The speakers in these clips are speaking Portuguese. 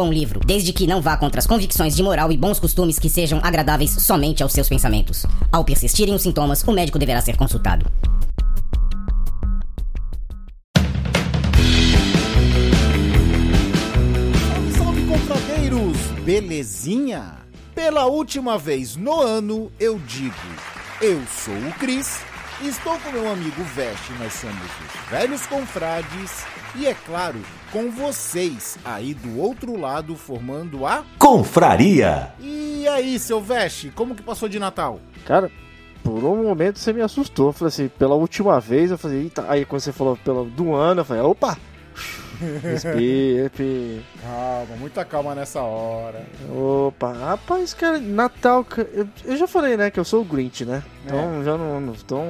bom livro, desde que não vá contra as convicções de moral e bons costumes que sejam agradáveis somente aos seus pensamentos. Ao persistirem os sintomas, o médico deverá ser consultado. Salve, confradeiros! Belezinha? Pela última vez no ano, eu digo: eu sou o Cris, estou com meu amigo Veste, nós somos os velhos confrades, e é claro, com vocês aí do outro lado formando a. Confraria. E aí, seu Veste, como que passou de Natal? Cara, por um momento você me assustou. Eu falei assim, pela última vez, eu falei, eita. Aí quando você falou pelo, do ano, eu falei, opa! Respira. Calma, muita calma nessa hora. Opa, rapaz, cara, Natal. Eu, eu já falei, né, que eu sou o Grinch, né? Então, já não. Então,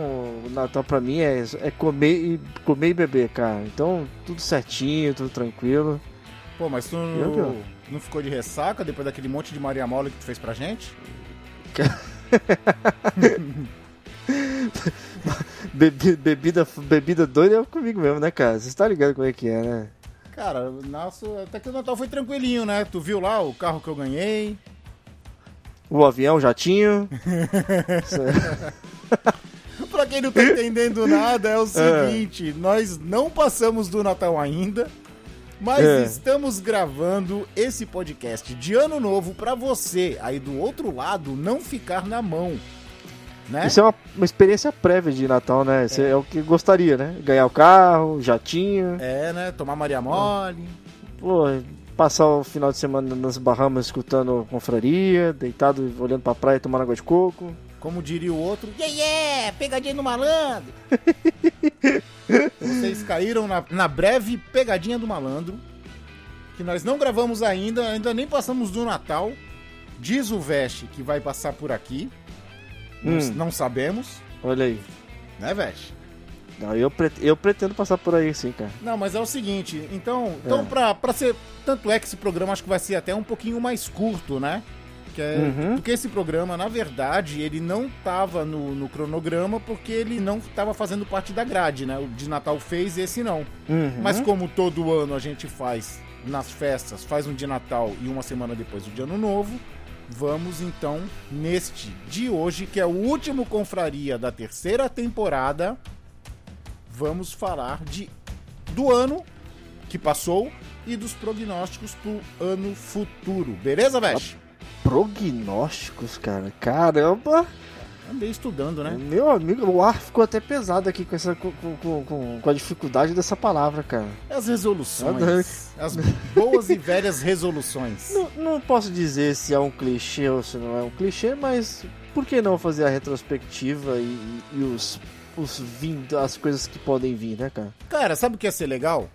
Natal pra mim é, é comer, e, comer e beber, cara. Então, tudo certinho, tudo tranquilo. Pô, mas tu não, não ficou de ressaca depois daquele monte de Maria Mole que tu fez pra gente? Bebi- bebida, bebida doida é comigo mesmo, né, cara? Você tá ligado como é que é, né? Cara, nosso, até que o Natal foi tranquilinho, né? Tu viu lá o carro que eu ganhei? O avião, o jatinho. Pra quem não tá entendendo nada, é o seguinte: nós não passamos do Natal ainda, mas É. estamos gravando esse podcast de ano novo pra você, aí do outro lado, não ficar na mão. Né? Isso é uma, uma experiência prévia de Natal, né? Isso é. o que gostaria, né? Ganhar o carro, jatinho. É, né? Tomar Maria Mole. Pô, passar o final de semana nas Bahamas escutando confraria, deitado olhando pra praia tomando água de coco. Como diria o outro, yeah, yeah, pegadinha do malandro. Vocês caíram na, na breve pegadinha do malandro, que nós não gravamos ainda, ainda nem passamos do Natal. Diz o Veste que vai passar por aqui. Não, Hum. não sabemos, Olha aí. né, Veste? Não, eu, pre- eu pretendo passar por aí sim, cara. Não, mas é o seguinte, então, então É. pra, pra ser. Tanto é que esse programa acho que vai ser até um pouquinho mais curto, né? Que é, Uhum. Porque esse programa, na verdade, ele não tava no, no cronograma porque ele não tava fazendo parte da grade, né? O de Natal fez e esse não. Uhum. Mas como todo ano a gente faz nas festas, faz um de Natal e uma semana depois o de Ano Novo, vamos então neste de hoje, que é o último confraria da terceira temporada, vamos falar de do ano que passou e dos prognósticos pro ano futuro. Beleza, Vesh? Prognósticos, cara. Caramba! Andei estudando, né? Meu amigo, o ar ficou até pesado aqui com, essa, com, com, com, com a dificuldade dessa palavra, cara. As resoluções. As boas e velhas resoluções. Não, não posso dizer se é um clichê ou se não é um clichê, mas por que não fazer a retrospectiva e, e os, os vindo, as coisas que podem vir, né, cara? Cara, sabe o que ia ser legal?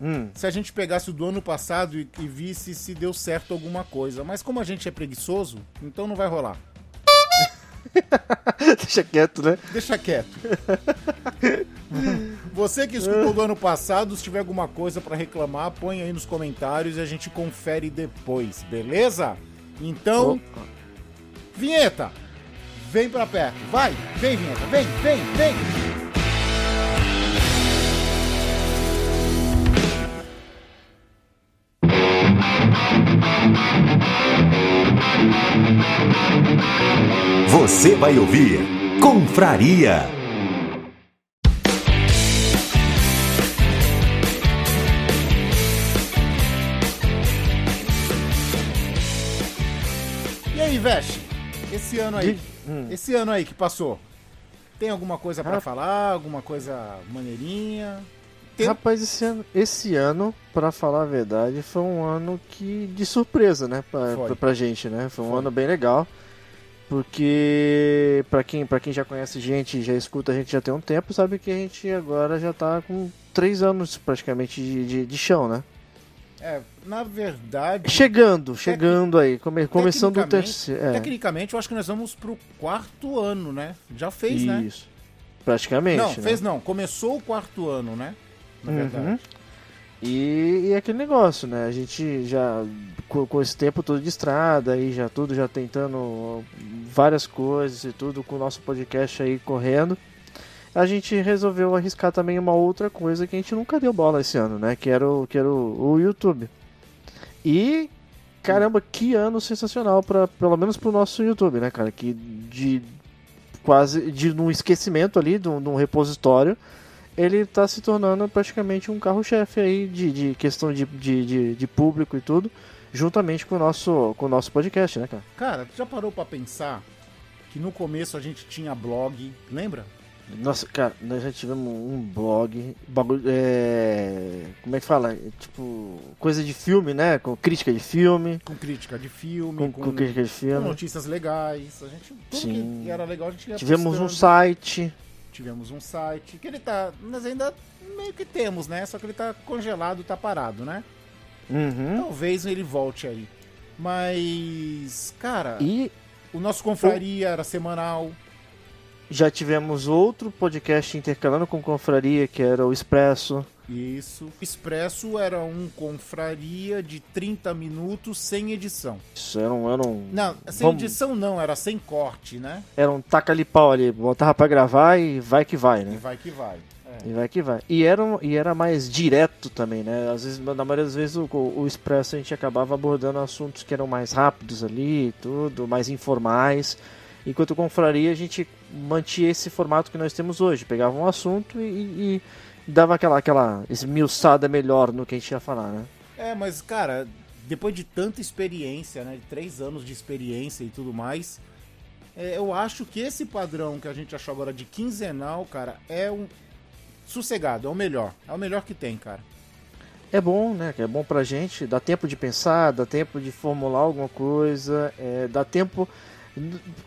Hum. se a gente pegasse o do ano passado e, e visse se deu certo alguma coisa. Mas como a gente é preguiçoso, então não vai rolar. Deixa quieto, né? Deixa quieto. Você que escutou do ano passado, se tiver alguma coisa pra reclamar, põe aí nos comentários e a gente confere depois, beleza? Então, vinheta! Vem pra perto, vai! Vem, vinheta, vem, vem, vem! Você vai ouvir Confraria. E aí, Vesh? Esse ano aí, Hum. esse ano aí que passou, tem alguma coisa pra Ah. falar? Alguma coisa maneirinha? Tem- Rapaz, esse ano, esse ano, pra falar a verdade, foi um ano que de surpresa, né, pra, pra, pra gente, né? Foi um Foi. ano bem legal. Porque pra quem, pra quem já conhece a gente, já escuta a gente já tem um tempo, sabe que a gente agora já tá com três anos praticamente de, de, de chão, né? É, na verdade, Chegando, chegando aí, come- começando o terceiro. É, tecnicamente, eu acho que nós vamos pro quarto ano, né? Já fez, né? isso. Praticamente. Não, né? fez não. Começou o quarto ano, né? Na Uhum. verdade. E, e aquele negócio, né? A gente já, com, com esse tempo todo de estrada, aí já tudo já tentando várias coisas e tudo, com o nosso podcast aí correndo, a gente resolveu arriscar também uma outra coisa que a gente nunca deu bola esse ano, né? Que era o, que era o, o YouTube. E, caramba, que ano sensacional, pra, pelo menos pro nosso YouTube, né, cara? Que de quase, de um esquecimento ali, de um, de um repositório, ele está se tornando praticamente um carro-chefe aí de, de questão de, de, de, de público e tudo, juntamente com o nosso, com o nosso podcast, né, cara? Cara, tu já parou pra pensar que no começo a gente tinha blog, lembra? Nossa, cara, nós já tivemos um blog, bagulho, é, como é que fala? É, Tipo, coisa de filme, né? Com crítica de filme, Com crítica de filme, com, com, com crítica de com filme. notícias legais. A gente, tudo Sim. que era legal a gente ia Tivemos um site, Tivemos um site, que ele tá. Nós ainda meio que temos, né? Só que ele tá congelado, tá parado, né? uhum, Talvez ele volte aí. Mas, cara, e o nosso confraria era semanal. já tivemos outro podcast intercalando com confraria, que era o Expresso. Isso. O Expresso era um confraria de 30 minutos sem edição. Isso era um, era um, Não, sem Vamos- edição não, era sem corte, né? era um taca-ali-pau ali, botava pra gravar e vai que vai, E né? vai que vai. É. E vai que vai. E era, e era mais direto também, né? Às vezes, na maioria das vezes, o, o Expresso a gente acabava abordando assuntos que eram mais rápidos ali, e tudo, mais informais. Enquanto o Confraria a gente mantinha esse formato que nós temos hoje. Pegava um assunto e, e dava aquela, aquela esmiuçada melhor no que a gente ia falar, né? É, mas, cara, depois de tanta experiência, né? De três anos de experiência e tudo mais, é, eu acho que esse padrão que a gente achou agora de quinzenal, cara, é um. Sossegado, é o melhor. É o melhor que tem, cara. É bom, né? É bom pra gente, dá tempo de pensar, dá tempo de formular alguma coisa, é, dá tempo.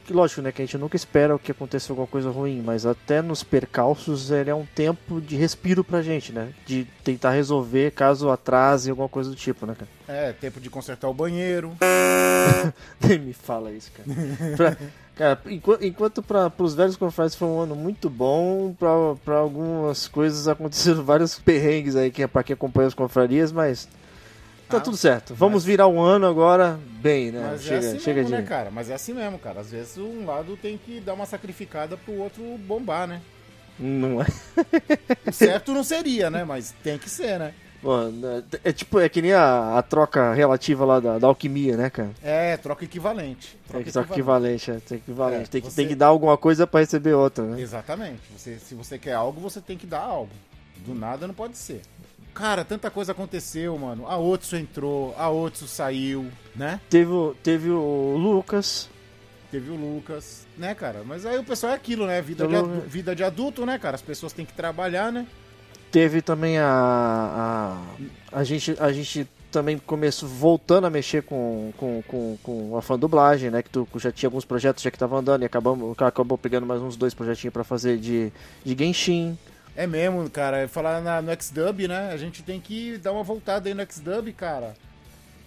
Lógico, né? Que a gente nunca espera que aconteça alguma coisa ruim, mas até nos percalços ele é um tempo de respiro pra gente, né? De tentar resolver caso atrase alguma coisa do tipo, né, cara? É, tempo de consertar o banheiro. Nem me fala isso, cara. Pra- cara, enquanto, enquanto para os velhos confrades foi um ano muito bom, pra- pra algumas coisas aconteceram vários perrengues aí que é pra quem acompanha as confrarias, mas tá Ah, tudo certo. Vamos mas- virar um ano agora bem, né? Mas chega é assim chega mesmo, de. né, cara? Mas é assim mesmo, cara. Às vezes um lado tem que dar uma sacrificada pro outro bombar, né? Não é. Certo não seria, né? Mas tem que ser, né? Mano, é tipo, é que nem a, a troca relativa lá da, da alquimia, né, cara? É, troca equivalente. Tem Troca que troca equivalente, é, tem equivalente. É, tem, que, você- tem que dar alguma coisa pra receber outra, né? Exatamente. Você, se você quer algo, você tem que dar algo. Do nada não pode ser. Cara, tanta coisa aconteceu, mano. A Otsu entrou, a Otsu saiu, né? Teve, o- teve o Lucas, Teve o Lucas, né, cara? Mas aí o pessoal é aquilo, né? Vida de, adu- vida de adulto, né, cara? As pessoas têm que trabalhar, né? Teve também a. A, a, gente, a gente também começou voltando a mexer com, com, com, com a fã dublagem, né? Que tu já tinha alguns projetos já que tava andando e acabamos, acabou pegando mais uns dois projetinhos pra fazer de, de Genshin. É mesmo, cara. Falar na, no X-Dub, né? A gente tem que dar uma voltada aí no X-Dub, cara.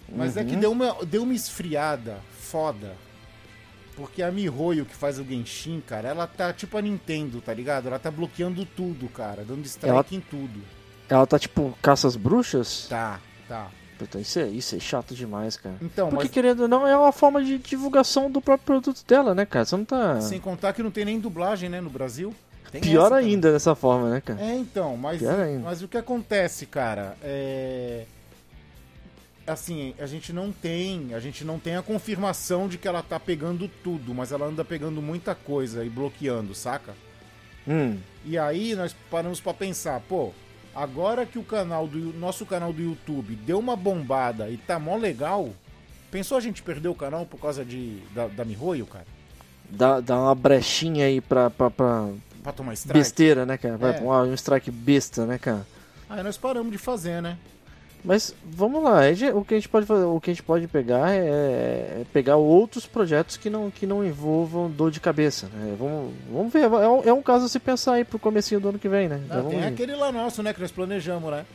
Mas é que Uhum. deu uma, deu uma esfriada foda. Porque a Mihoyo que faz o Genshin, cara, ela tá tipo a Nintendo, tá ligado? Ela tá bloqueando tudo, cara. Dando strike Ela- em tudo. Ela tá tipo caça às bruxas? Tá, tá. Puta, isso é, isso é chato demais, cara. Então, Porque mas querendo ou não, é uma forma de divulgação do próprio produto dela, né, cara? Você não tá. sem contar que não tem nem dublagem, né, no Brasil. Tem Pior essa também. ainda dessa forma, né, cara? É, então, mas, Pior ainda. mas o que acontece, cara, é. Assim, a gente não tem. A gente não tem a confirmação de que ela tá pegando tudo, mas ela anda pegando muita coisa e bloqueando, saca? Hum. E aí nós paramos pra pensar, pô, agora que o canal do nosso canal do YouTube deu uma bombada e tá mó legal, pensou a gente perder o canal por causa de da, da Mihoyo, cara? Dá, dá uma brechinha aí pra, pra, pra Pra tomar strike? besteira, né, cara? Vai É. pra um, strike besta, né, cara? Aí nós paramos de fazer, né? Mas vamos lá, o que a gente pode fazer, o que a gente pode pegar é, é pegar outros projetos que não, que não envolvam dor de cabeça, né? Vamos, vamos ver, é um, é um caso a se pensar aí pro comecinho do ano que vem, né? Ah, Então, tem vamos- aquele lá nosso, né? Que nós planejamos, né?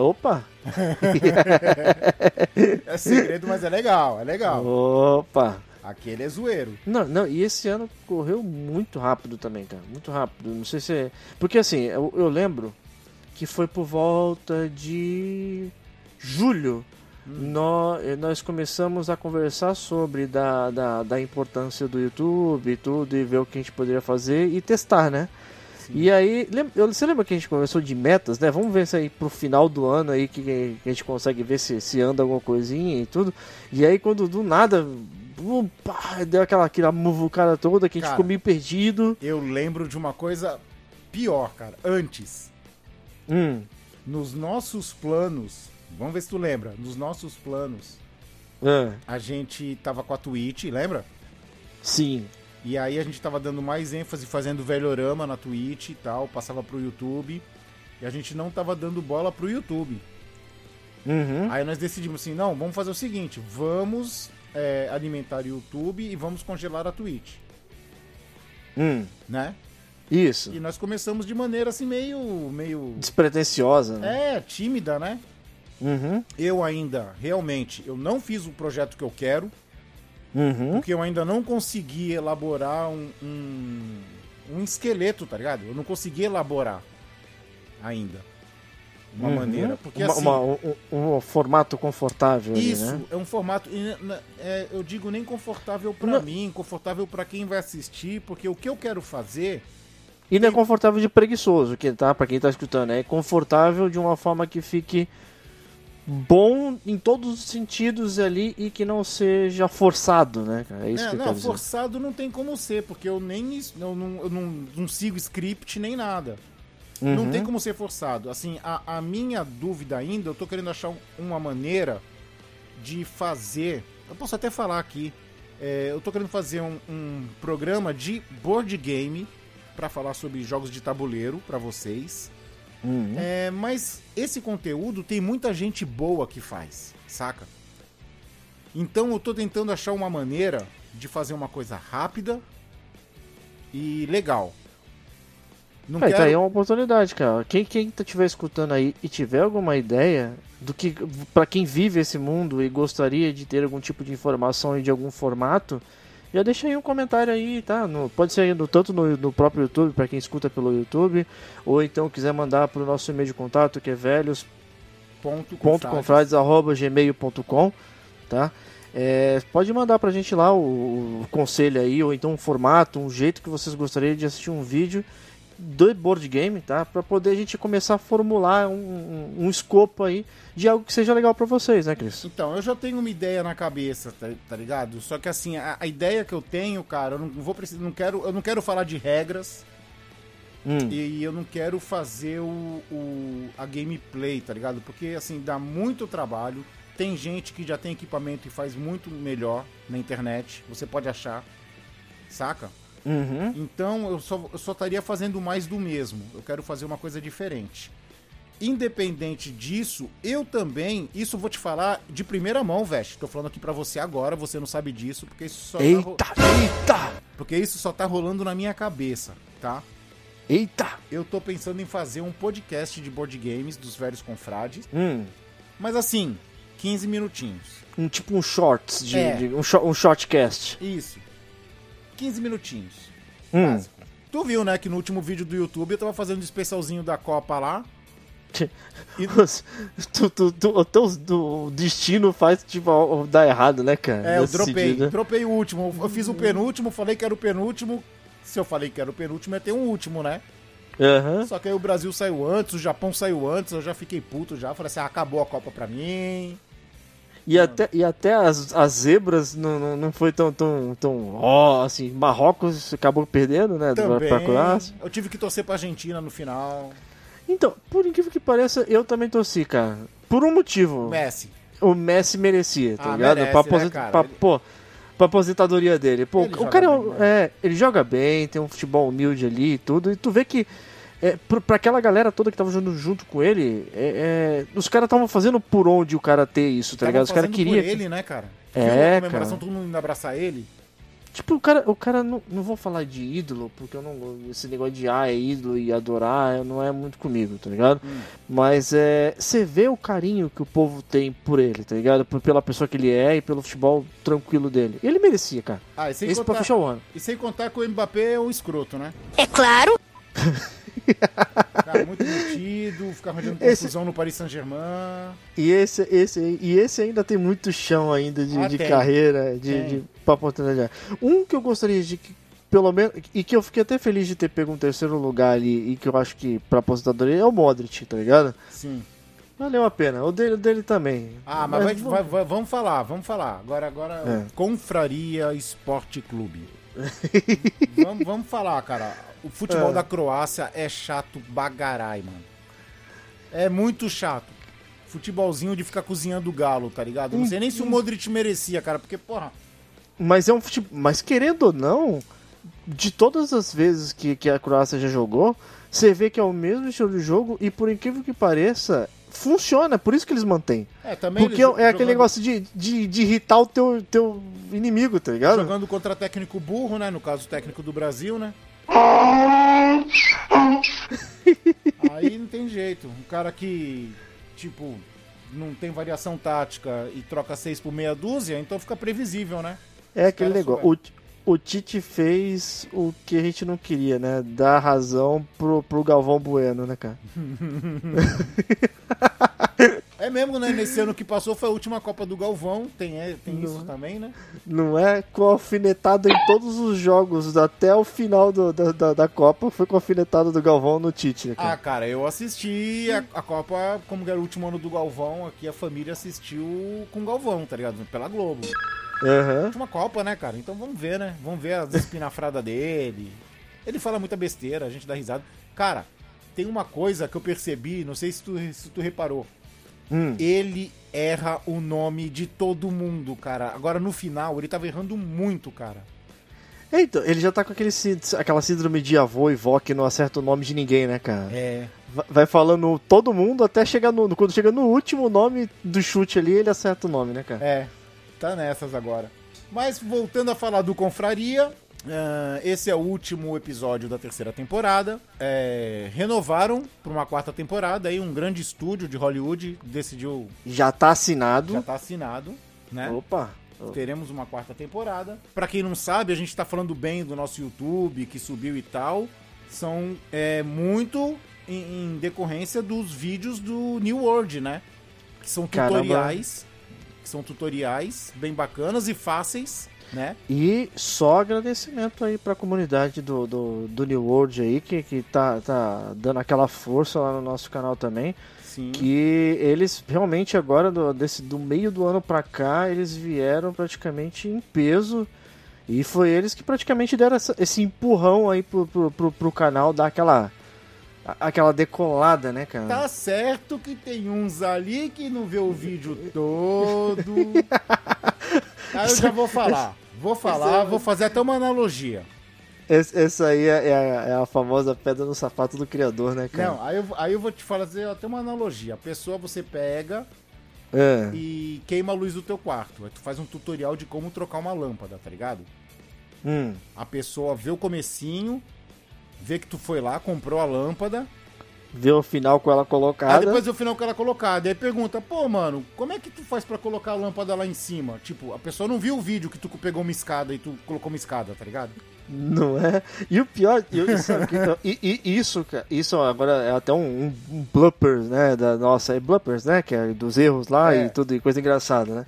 Opa! É segredo, mas é legal, é legal. Opa! Aquele é zoeiro. Não, não, e esse ano correu muito rápido também, cara. Muito rápido. Não sei se é. Porque assim, eu, eu lembro que foi por volta de julho. Nó- eh, Nós, começamos a conversar sobre da, da, da importância do YouTube e tudo, e ver o que a gente poderia fazer e testar, né? E aí, lem- eu- você lembra que a gente conversou de metas, né? Vamos ver se aí pro final do ano aí que, que a gente consegue ver se, se anda alguma coisinha e tudo. E aí quando do nada, bum, pá, deu aquela, aquela muvucada toda que a gente Cara. ficou meio perdido. Eu lembro de uma coisa pior, cara. Antes, Hum, nos nossos planos, vamos ver se tu lembra, nos nossos planos, ah, a gente tava com a Twitch, lembra? sim. E aí a gente tava dando mais ênfase fazendo velhorama na Twitch e tal, passava pro YouTube. E a gente não tava dando bola pro YouTube. Uhum. Aí nós decidimos assim, não, vamos fazer o seguinte, vamos é, alimentar o YouTube e vamos congelar a Twitch, Hum, né? isso. E nós começamos de maneira assim meio, meio, Despretensiosa, né? é, tímida, né? Uhum, Eu ainda, realmente, eu não fiz o projeto que eu quero, uhum. porque eu ainda não consegui elaborar um, um, um esqueleto, tá ligado? Eu não consegui elaborar ainda uma Uhum. maneira, porque Uma- assim... uma- um, um formato confortável ali, Isso, né? é um formato, é, eu digo nem confortável pra Não. mim, confortável pra quem vai assistir, porque o que eu quero fazer, E não é confortável de preguiçoso, que tá, para quem tá escutando, é confortável de uma forma que fique bom em todos os sentidos ali e que não seja forçado, né? É isso né, que eu não, quero dizer. forçado não tem como ser, porque eu nem eu não, eu não, não sigo script nem nada. Não Uhum. tem como ser forçado. Assim, a, a minha dúvida ainda, eu tô querendo achar um- uma maneira de fazer. Eu posso até falar aqui. é, eu tô querendo fazer um, um programa de board game pra falar sobre jogos de tabuleiro pra vocês. Uhum. É, mas esse conteúdo tem muita gente boa que faz, saca? Então eu tô tentando achar uma maneira de fazer uma coisa rápida e legal. Não Aí, quero... tá aí uma oportunidade, cara. Quem, quem tá estiver escutando aí e tiver alguma ideia do que para quem vive esse mundo e gostaria de ter algum tipo de informação e de algum formato, já deixa aí um comentário aí, tá? No- pode ser no, tanto no, no próprio YouTube, para quem escuta pelo YouTube, ou então quiser mandar pro nosso e-mail de contato, que é velhos Ponto ponto confrades@gmail.com, tá? É, pode mandar pra gente lá o, o conselho aí, ou então um formato, um jeito que vocês gostariam de assistir um vídeo do board game, tá? Pra poder a gente começar a formular um, um, um escopo aí de algo que seja legal pra vocês, né, Cris? Então, eu já tenho uma ideia na cabeça, tá, tá ligado? Só que assim, a, a ideia que eu tenho, cara, eu não vou precisar, não quero, eu não quero falar de regras Hum, e eu não quero fazer o, o- a gameplay, tá ligado? Porque assim, dá muito trabalho. Tem gente que já tem equipamento e faz muito melhor na internet, você pode achar. Saca? Uhum. Então eu só, eu só estaria fazendo mais do mesmo. Eu quero fazer uma coisa diferente. Independente disso, eu também, isso eu vou te falar de primeira mão, Veste. Tô falando aqui pra você agora, você não sabe disso, porque isso só tá, ro- Eita, eita, porque isso só tá rolando na minha cabeça, tá? eita. Eu tô pensando em fazer um podcast de board games dos velhos confrades, Hum, mas assim, 15 minutinhos. um, tipo um shorts, de, É. de- um, short, um shortcast. Isso. 15 minutinhos. Hum. Básico. Tu viu, né, que no último vídeo do YouTube eu tava fazendo um especialzinho da Copa lá. E- tu, tu, tu, o teu o destino faz tipo dar errado, né, cara? É, eu dropei. sentido, né? Dropei o último. Eu fiz o penúltimo, falei que era o penúltimo. Se eu falei que era o penúltimo, ia ter um último, né? Aham. Só que aí o Brasil saiu antes, o Japão saiu antes, eu já fiquei puto já. Falei assim, ah, acabou a Copa pra mim. E até, e até as, as zebras não, não, não foi tão, tão, tão. Ó, assim, Marrocos acabou perdendo, né? Também. Pra Croácia. Eu tive que torcer pra Argentina no final. Então, por incrível que pareça, eu também torci, cara. Por um motivo. Messi. O Messi merecia, tá Ah, ligado? merece, pra, né, aposit- cara? pra- Ele- pô, pra aposentadoria dele. Pô, Ele o cara é bem, né? é, ele joga bem, tem um futebol humilde ali e tudo. E tu vê que é, pra, pra aquela galera toda que tava jogando junto com ele, é, é, os caras estavam fazendo por onde o cara ter isso, tá Tava ligado? Os caras queriam. por ele, né, cara? É, cara. todo mundo indo abraçar ele. Tipo, o cara, o cara não, não vou falar de ídolo, porque eu não. Esse negócio de ah, é ídolo e adorar não é muito comigo, tá ligado? Hum. Mas é. Você vê o carinho que o povo tem por ele, tá ligado? Por, pela pessoa que ele é e pelo futebol tranquilo dele. Ele merecia, cara. Ah, e sem, Esse pra contar, fechar o ano. e sem contar que o Mbappé é um escroto, né? É claro. Cara, muito metido, ficar arranjando Esse- confusão no Paris Saint-Germain. E esse, esse, e esse ainda tem muito chão ainda de, Ah, de carreira, de, Tem. de pra oportunidade. Um que eu gostaria de que, pelo menos, e que eu fiquei até feliz de ter pego um terceiro lugar ali, e que eu acho que pra aposentadoria é o Modric, tá ligado? Sim. Valeu a pena. O dele, o dele também. Ah, mas, vamos- vai- vai- vamos falar, vamos falar. Agora, agora É. Confraria Esporte Clube. vamos, vamos falar, cara. O futebol É. da Croácia é chato bagarai, mano. É muito chato. Futebolzinho de ficar cozinhando galo, tá ligado? Não sei nem se o Modric merecia, cara, porque, porra. Mas é um futebol. Mas querendo ou não, de todas as vezes que, que a Croácia já jogou, você vê que é o mesmo estilo de jogo e por incrível que pareça, funciona. Por isso que eles mantêm. É, também Porque é jo- aquele jogando- negócio de, de, de irritar o teu, teu inimigo, tá ligado? Jogando contra técnico burro, né? No caso, o técnico do Brasil, né? Aí não tem jeito. Um cara que, tipo, não tem variação tática e troca seis por meia dúzia, então fica previsível, né? É aquele negócio. O, o Tite fez o que a gente não queria, né? Dar razão pro, pro Galvão Bueno, né, cara? Mesmo, né? Nesse ano que passou foi a última Copa do Galvão. Tem, é, tem Não. isso também, né? Não é? Com alfinetada em todos os jogos até o final do- da, da, da Copa, foi com alfinetada do Galvão no Tite, né, Ah, cara? eu assisti a, a Copa, como era o último ano do Galvão, aqui a família assistiu com o Galvão, tá ligado? Pela Globo. Aham. Última Copa, né, cara? Então vamos ver, né? Vamos ver as espinafradas dele. Ele fala muita besteira, a gente dá risada. Cara, tem uma coisa que eu percebi, não sei se tu, se tu reparou. Hum. Ele erra o nome de todo mundo, cara. Agora no final, ele tava errando muito, cara. Então, ele já tá com aquele, aquela síndrome de avô e vó que não acerta o nome de ninguém, né, cara? É. Va- Vai falando todo mundo até chegar no. Quando chega no último nome do chute ali, ele acerta o nome, né, cara? É, tá nessas agora. Mas voltando a falar do Confraria, ah, esse é o último episódio da terceira temporada. É, renovaram para uma quarta temporada, aí um grande estúdio de Hollywood decidiu, Já tá assinado. já tá assinado, né? Opa! Teremos uma quarta temporada. Pra quem não sabe, a gente tá falando bem do nosso YouTube, que subiu e tal. São é, muito em, em decorrência dos vídeos do New World, né? Que são Caramba. tutoriais. Que são tutoriais bem bacanas e fáceis, né? E só agradecimento aí pra comunidade do, do, do New World aí, que, que tá, tá dando aquela força lá no nosso canal também. Sim. Que eles realmente agora, do, desse, do meio do ano pra cá, eles vieram praticamente em peso. E foi eles que praticamente deram essa- esse empurrão aí pro, pro, pro, pro canal, dar aquela, aquela decolada, né, cara? Tá certo que tem uns ali que não vê o vídeo todo. Aí eu já vou falar. Vou falar, vou fazer até uma analogia. Esse- essa aí é, é a, é a famosa pedra no sapato do criador, né, cara? Não, aí eu, aí eu vou te fazer até uma analogia. A pessoa você pega É. e queima a luz do teu quarto. Aí tu faz um tutorial de como trocar uma lâmpada, tá ligado? Hum. A pessoa vê o comecinho, vê que tu foi lá, comprou a lâmpada, Vê o final com ela colocada. aí depois vê o final que ela colocada. Aí pergunta, pô, mano, como é que tu faz pra colocar a lâmpada lá em cima? Tipo, a pessoa não viu o vídeo que tu pegou uma escada e tu colocou uma escada, tá ligado? Não é? E o pior, eu, sabe que- e, e- isso, cara, isso agora é até um, um, um bloopers, né? Da nossa, é bloopers, né? Que é dos erros lá É. e tudo, e coisa engraçada, né?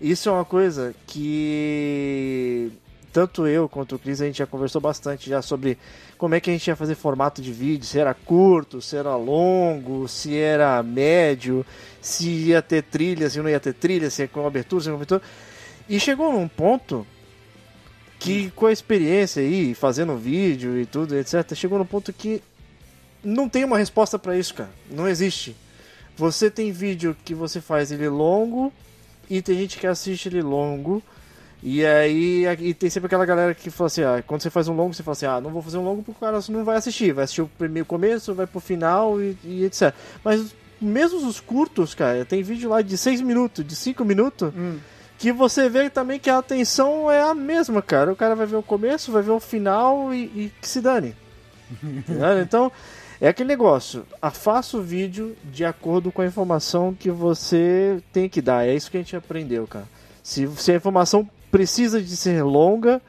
Isso é uma coisa que tanto eu quanto o Cris a gente já conversou bastante já sobre como é que a gente ia fazer formato de vídeo, se era curto, se era longo, se era médio, se ia ter trilha, se não ia ter trilha, se ia com abertura, se não abertura. E chegou num ponto que com a experiência aí, fazendo vídeo e tudo, etc, chegou num ponto que não tem uma resposta pra isso, cara. Não existe. Você tem vídeo que você faz ele longo e tem gente que assiste ele longo E aí e tem sempre aquela galera que fala assim, ah, quando você faz um longo, você fala assim, ah, não vou fazer um longo porque o cara não vai assistir, vai assistir o primeiro começo, vai pro final e, e etc. Mas mesmo os curtos, cara, tem vídeo lá de 6 minutos, de 5 minutos, Hum. que você vê também que a atenção é a mesma, cara. O cara vai ver o começo, vai ver o final e, e que se dane. Entendeu? então, é aquele negócio. Faça o vídeo de acordo com a informação que você tem que dar. É isso que a gente aprendeu, cara. Se, se a informação precisa de ser longa,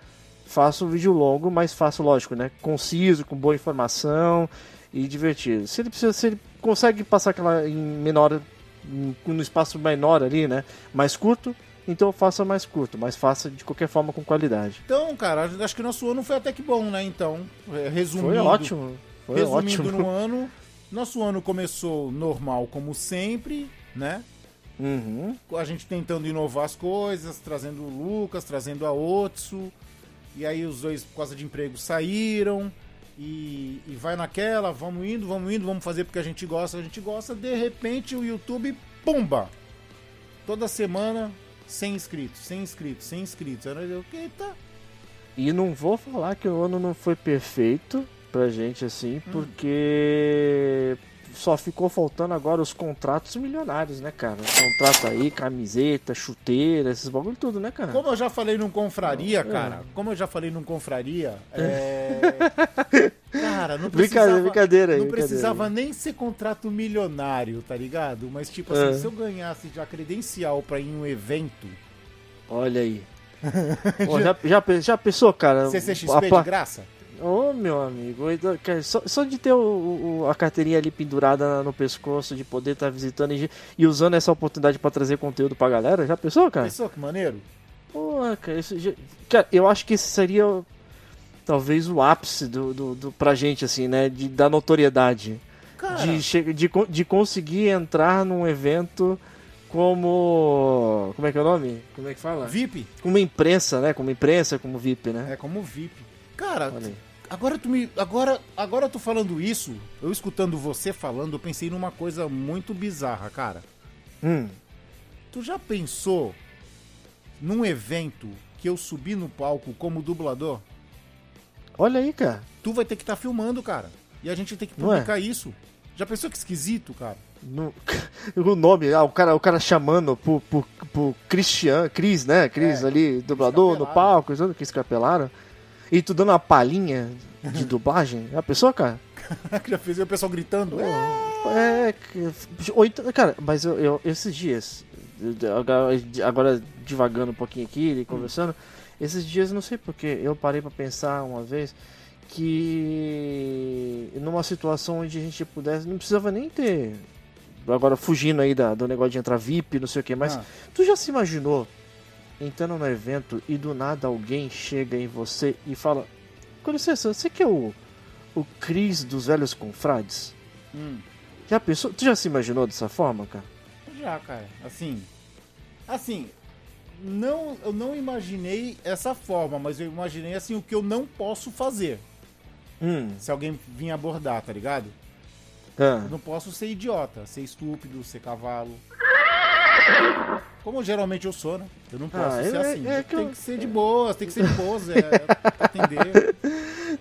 faça um vídeo longo, mas faça, lógico, né? Conciso, com boa informação e divertido. Se ele precisa, se ele consegue passar aquela em menor, em- no espaço menor ali, né? Mais curto, então faça mais curto, mas faça de qualquer forma com qualidade. Então, cara, acho que o nosso ano foi até que bom, né? Então, é, resumindo. Foi ótimo. Foi resumindo ótimo. no ano, nosso ano começou normal como sempre, né? Uhum. A gente tentando inovar as coisas, trazendo o Lucas, trazendo a Otsu. E aí os dois, por causa de emprego, saíram. E, e vai naquela, vamos indo, vamos indo, vamos fazer porque a gente gosta, a gente gosta. De repente o YouTube, pumba! Toda semana, 100 inscritos, 100 inscritos, 100 inscritos. Aí eu, eita, E não vou falar que o ano não foi perfeito pra gente assim, Hum. porque só ficou faltando agora os contratos milionários, né, cara? Os contratos aí, camiseta, chuteira, esses bagulho tudo, né, cara? Como eu já falei num confraria, cara, como eu já falei num confraria, é... Cara, não Brincadeira, precisava, brincadeira não brincadeira precisava aí. nem ser contrato milionário, tá ligado? Mas tipo assim, É. se eu ganhasse já credencial pra ir em um evento, Olha aí. Pô, já, já, já pensou, cara? CCXP a de graça? Ô, meu amigo, só, só de ter o- o- a carteirinha ali pendurada no pescoço, de poder estar visitando e, e usando essa oportunidade pra trazer conteúdo pra galera, já pensou, cara? Pensou que maneiro? Porra, cara, isso já- cara, eu acho que esse seria talvez o ápice do, do, do, pra gente, assim, né? De, da notoriedade. Cara, De, de, de conseguir entrar num evento como. Como é que é o nome? Como é que fala? VIP? Como imprensa, né? Como imprensa, como VIP, né? É como VIP. Cara. Agora tu me. Agora, agora tu falando isso, eu escutando você falando, eu pensei numa coisa muito bizarra, cara. Hum. Tu já pensou num evento que eu subi no palco como dublador? Olha aí, cara. Tu vai ter que estar filmando, cara. E a gente tem que é? publicar isso. Já pensou que esquisito, cara? No- o nome, ah, o cara, o cara chamando pro, pro, pro Christian, Cris, né? Cris É, ali, dublador no palco, que escapelaram. E tu dando uma palhinha de dublagem. Já pensou, cara? Já fez o pessoal gritando. É, que- ou então, cara, mas eu, eu- esses dias, agora- divagando um pouquinho aqui e conversando, esses dias não sei porque eu parei pra pensar uma vez que numa situação onde a gente pudesse, não precisava nem ter agora fugindo aí da- do negócio de entrar VIP, não sei o que, mas Ah. tu já se imaginou entrando no evento e do nada alguém chega em você e fala: Com licença, você que é o, o Cris dos Velhos Confrades? Hum, Já pensou? Tu já se imaginou dessa forma, cara? já, cara. Assim. Assim. Não, eu não imaginei essa forma, mas eu imaginei assim o que eu não posso fazer. Hum. Se alguém vir abordar, tá ligado? Ah. Eu não posso ser idiota, ser estúpido, ser cavalo. Como geralmente eu sou, né? Eu não posso Ah, ser é- assim. é que tem eu- que ser de boas, tem que ser de boas, é, pra atender.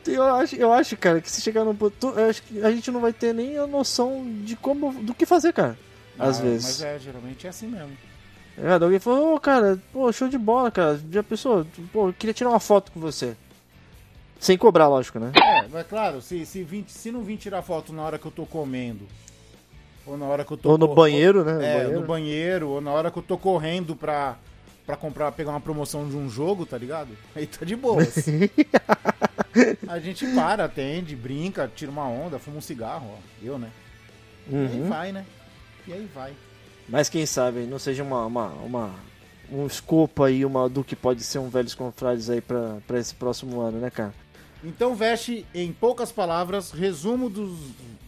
Eu acho, eu acho, cara, que se chegar num ponto. Acho que a gente não vai ter nem a noção de como. do que fazer, cara. Às Ah, vezes. Mas é, geralmente é assim mesmo. É, alguém falou, ô cara, pô, show de bola, cara. Já pensou? Pô, eu queria tirar uma foto com você. Sem cobrar, lógico, né? É, mas claro, se, se, vir, se não vir tirar foto na hora que eu tô comendo, ou na hora que eu tô... Ou no banheiro, né? No É, banheiro. no banheiro, ou na hora que eu tô correndo pra, pra comprar, pegar uma promoção de um jogo, tá ligado? Aí tá de boas. A gente para, atende, brinca, tira uma onda, fuma um cigarro, ó. Eu, né? E aí Uhum. vai, né? E aí vai. Mas quem sabe não seja uma, uma, uma- um escopo aí uma, do que pode ser um Velhos Confrades aí pra, pra esse próximo ano, né, cara? Então, Veste, em poucas palavras, resumo dos,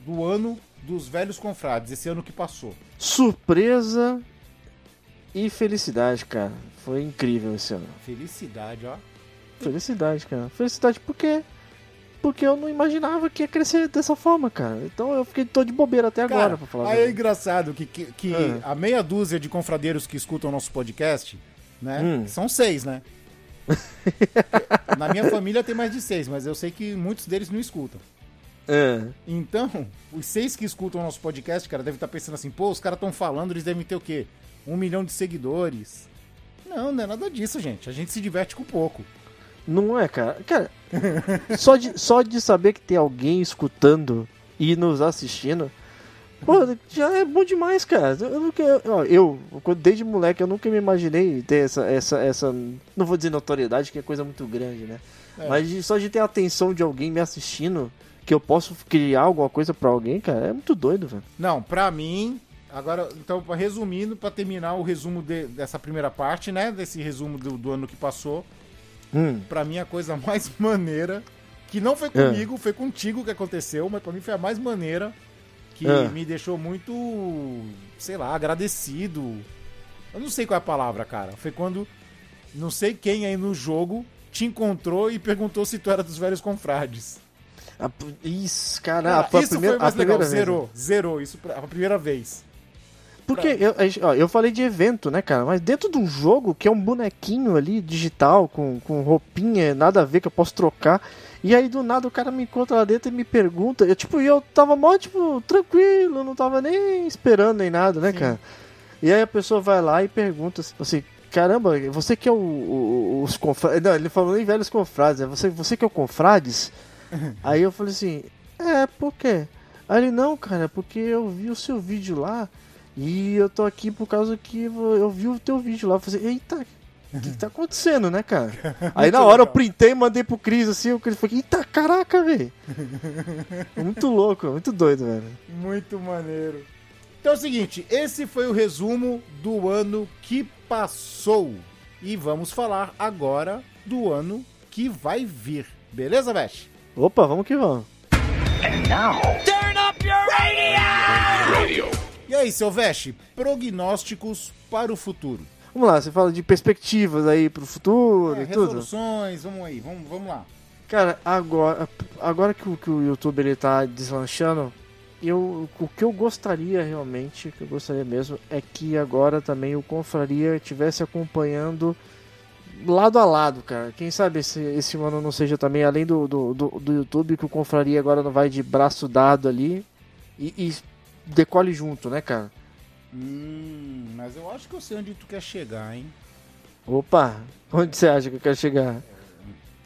do ano dos velhos confrades, esse ano que passou. Surpresa e felicidade, cara. Foi incrível esse ano. Felicidade, ó. Felicidade, cara. Felicidade por quê? Porque eu não imaginava que ia crescer dessa forma, cara. Então eu fiquei todo de bobeira até agora, Cara, pra falar. aí é engraçado que, que, que É. a meia dúzia de confradeiros que escutam o nosso podcast, né? Hum. São seis, né? Na minha família tem mais de seis, mas eu sei que muitos deles não escutam. É. Então, os seis que escutam o nosso podcast, cara, devem estar pensando assim, pô, os caras estão falando, eles devem ter o quê? Um milhão de seguidores. Não, não é nada disso, gente. A gente se diverte com pouco. Não é, cara. Cara, só de, só de saber que tem alguém escutando e nos assistindo, pô, já é bom demais, cara. Eu, nunca, ó, eu desde moleque, eu nunca me imaginei ter essa, essa, essa. Não vou dizer notoriedade, que é coisa muito grande, né? É. Mas só de ter a atenção de alguém me assistindo, que eu posso criar alguma coisa pra alguém, cara, é muito doido, velho. Não, pra mim. Agora, então, resumindo, pra terminar o resumo de- dessa primeira parte, né? Desse resumo do, do ano que passou. Hum. Pra mim, a coisa mais maneira, que não foi É. comigo, foi contigo que aconteceu, mas pra mim foi a mais maneira, que É. me deixou muito, sei lá, agradecido. Eu não sei qual é a palavra, cara. Foi quando não sei quem aí no jogo te encontrou e perguntou se tu era dos velhos confrades. A- Isso, cara, Cara, a, a isso primeira, foi mais a primeira legal. vez. né? Zerou, zerou isso pra- a primeira vez. Porque eu, ó, eu falei de evento, né, cara? Mas dentro de um jogo que é um bonequinho ali, digital, com, com roupinha, nada a ver, que eu posso trocar. E aí do nada o cara me encontra lá dentro e me pergunta. Eu, tipo, eu tava mó, tipo, tranquilo, não tava nem esperando nem nada, né, Sim. cara? E aí a pessoa vai lá e pergunta assim, caramba, você que é o, o- os confrades. Não, ele falou nem velhos confrades, é você, você que é o confrades? aí eu falei assim, é, por quê? Aí ele, não, cara, porque eu vi o seu vídeo lá e eu tô aqui por causa que eu vi o teu vídeo lá. Eu falei, eita, o que, que tá acontecendo, né, cara? Aí na hora eu printei e mandei pro Cris assim, o Cris falou, eita, caraca, velho. muito louco, muito doido, velho. Muito maneiro. Então é o seguinte, esse foi o resumo do ano que passou. E vamos falar agora do ano que vai vir. Beleza, Vesh? Opa, vamos que vamos. E aí, seu Vesh, prognósticos para o futuro. Vamos lá, você fala de perspectivas aí pro futuro É, e tudo. resoluções, vamos aí, vamos, vamos lá. Cara, agora, agora que, o, que o YouTube ele tá deslanchando, eu, o que eu gostaria realmente, o que eu gostaria mesmo, é que agora também o Confraria estivesse acompanhando lado a lado, cara. Quem sabe esse, esse ano não seja também, além do, do, do, do YouTube, que o Confraria agora não vai de braço dado ali e, e decole junto, né, cara? Hum, mas eu acho que eu sei onde tu quer chegar, hein? Opa, onde você acha que eu quero chegar?